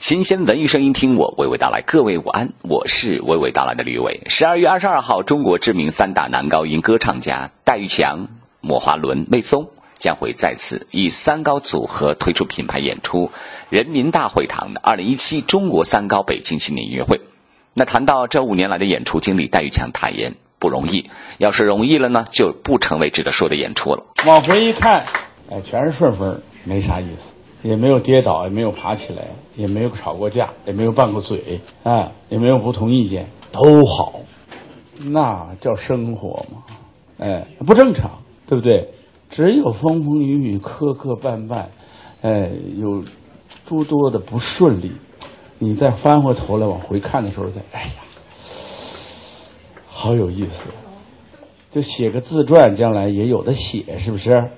新鲜文艺声音，听我娓娓道来。各位午安，我是娓娓道来的吕伟。十二月二十二号，中国知名三大男高音歌唱家戴玉强、莫华伦、魏松将会再次以三高组合推出品牌演出人民大会堂的二零一七中国三高北京新年音乐会。那谈到这五年来的演出经历，戴玉强坦言不容易。要是容易了呢，就不成为值得说的演出了。往回一看，哎，全是顺风，没啥意思，也没有跌倒，也没有爬起来，也没有吵过架，也没有拌过嘴，啊，也没有不同意见，都好，那叫生活吗？哎，不正常，对不对？只有风风雨雨、磕磕绊绊，哎，有诸多的不顺利。你再翻回头来往回看的时候，再哎呀，好有意思，就写个自传，将来也有的写，是不是？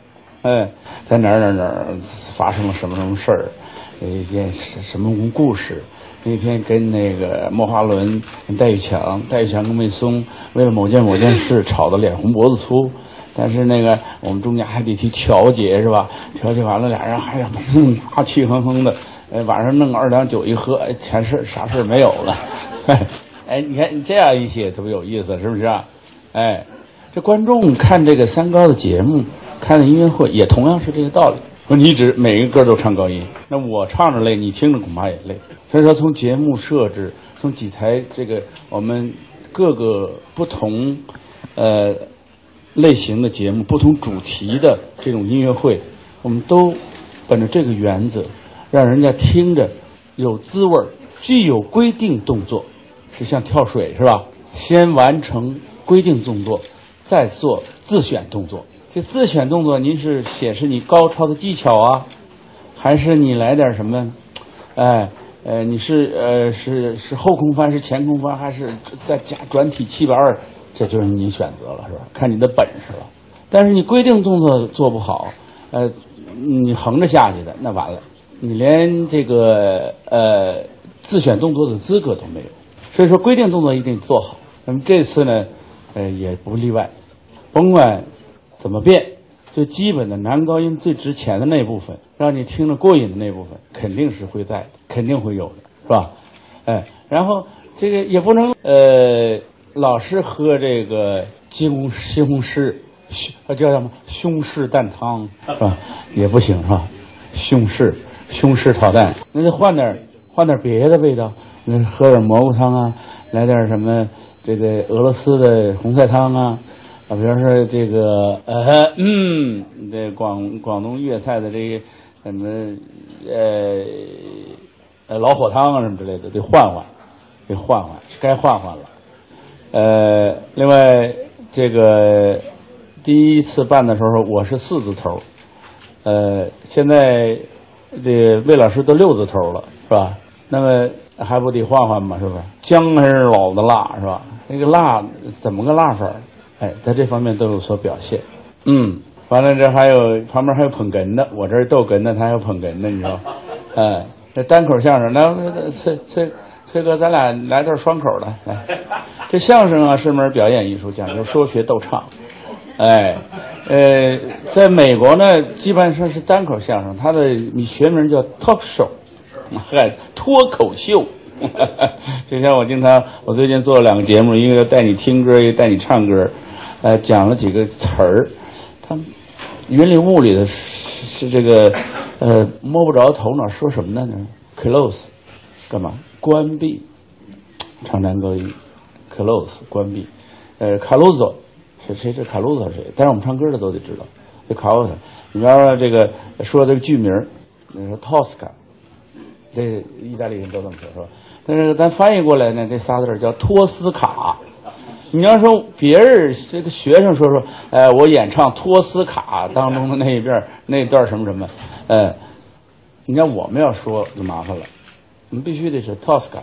哎，在哪儿哪儿哪儿发生了什么什么事儿，一件什什么故事？那天跟那个莫华伦、戴玉强、戴玉强跟魏松为了某件某件事吵得脸红脖子粗，但是那个我们中间还得去调解，是吧？调解完了，俩人还呀，啪气哼哼的。哎，晚上弄二两酒一喝，哎，全事啥事没有了。哎，你看你这样一写特别有意思，是不是啊？哎，这观众看这个三高的节目，看的音乐会也同样是这个道理。说你只每个歌都唱高音，那我唱着累，你听着恐怕也累。所以说，从节目设置，从几台这个我们各个不同呃类型的节目、不同主题的这种音乐会，我们都本着这个原则。让人家听着有滋味儿，既有规定动作，就像跳水是吧？先完成规定动作，再做自选动作。这自选动作，您是显示你高超的技巧啊，还是你来点什么？哎，呃，你是呃是是后空翻，是前空翻，还是再加转体七百二？这就是你选择了是吧？看你的本事了。但是你规定动作做不好，呃，你横着下去的，那完了。你连这个呃自选动作的资格都没有，所以说规定动作一定做好。那么这次呢，呃也不例外，甭管怎么变，最基本的男高音最值钱的那部分，让你听着过瘾的那部分，肯定是会在，肯定会有的，是吧？哎，然后这个也不能呃老是喝这个西红西红柿，叫什么胸式蛋汤是吧？也不行是吧？胸式。胸式炒蛋，那就换点换点别的味道，那喝点蘑菇汤啊，来点什么这个俄罗斯的红菜汤啊，啊，比方说这个呃嗯，这广广东粤菜的这个什么呃呃老火汤啊什么之类的，得换换，得换换，该换换了。呃，另外这个第一次办的时候我是四字头，呃，现在。这魏老师都六字头了，是吧？那么还不得换换吗？是不是？姜还是老的辣，是吧？那个辣怎么个辣法？哎，在这方面都有所表现。嗯，完了这还有旁边还有捧哏的，我这儿逗哏的，他还有捧哏的，你知道？哎，这单口相声，那崔崔崔哥，咱俩来段双口的。来，这相声啊是门表演艺术，讲究说学逗唱。哎，呃，在美国呢，基本上是单口相声，它的学名叫 talk show，嗨，脱口秀。就像我经常，我最近做了两个节目，一个带你听歌，一个带你唱歌，呃，讲了几个词儿，他云里雾里的，是这个，呃，摸不着头脑，说什么呢？close，干嘛？关闭，唱男高音，close，关闭，呃，卡鲁索。谁谁是卡鲁索谁？但是我们唱歌的都得知道，这卡鲁索。你比方说这个说这个剧名，你说 Tosca，这意大利人都这么说，是吧？但是咱翻译过来呢，这仨字叫托斯卡。你要说别人这个学生说说，呃，我演唱托斯卡当中的那一段 那段什么什么，呃，你看我们要说就麻烦了，我们必须得是 Tosca。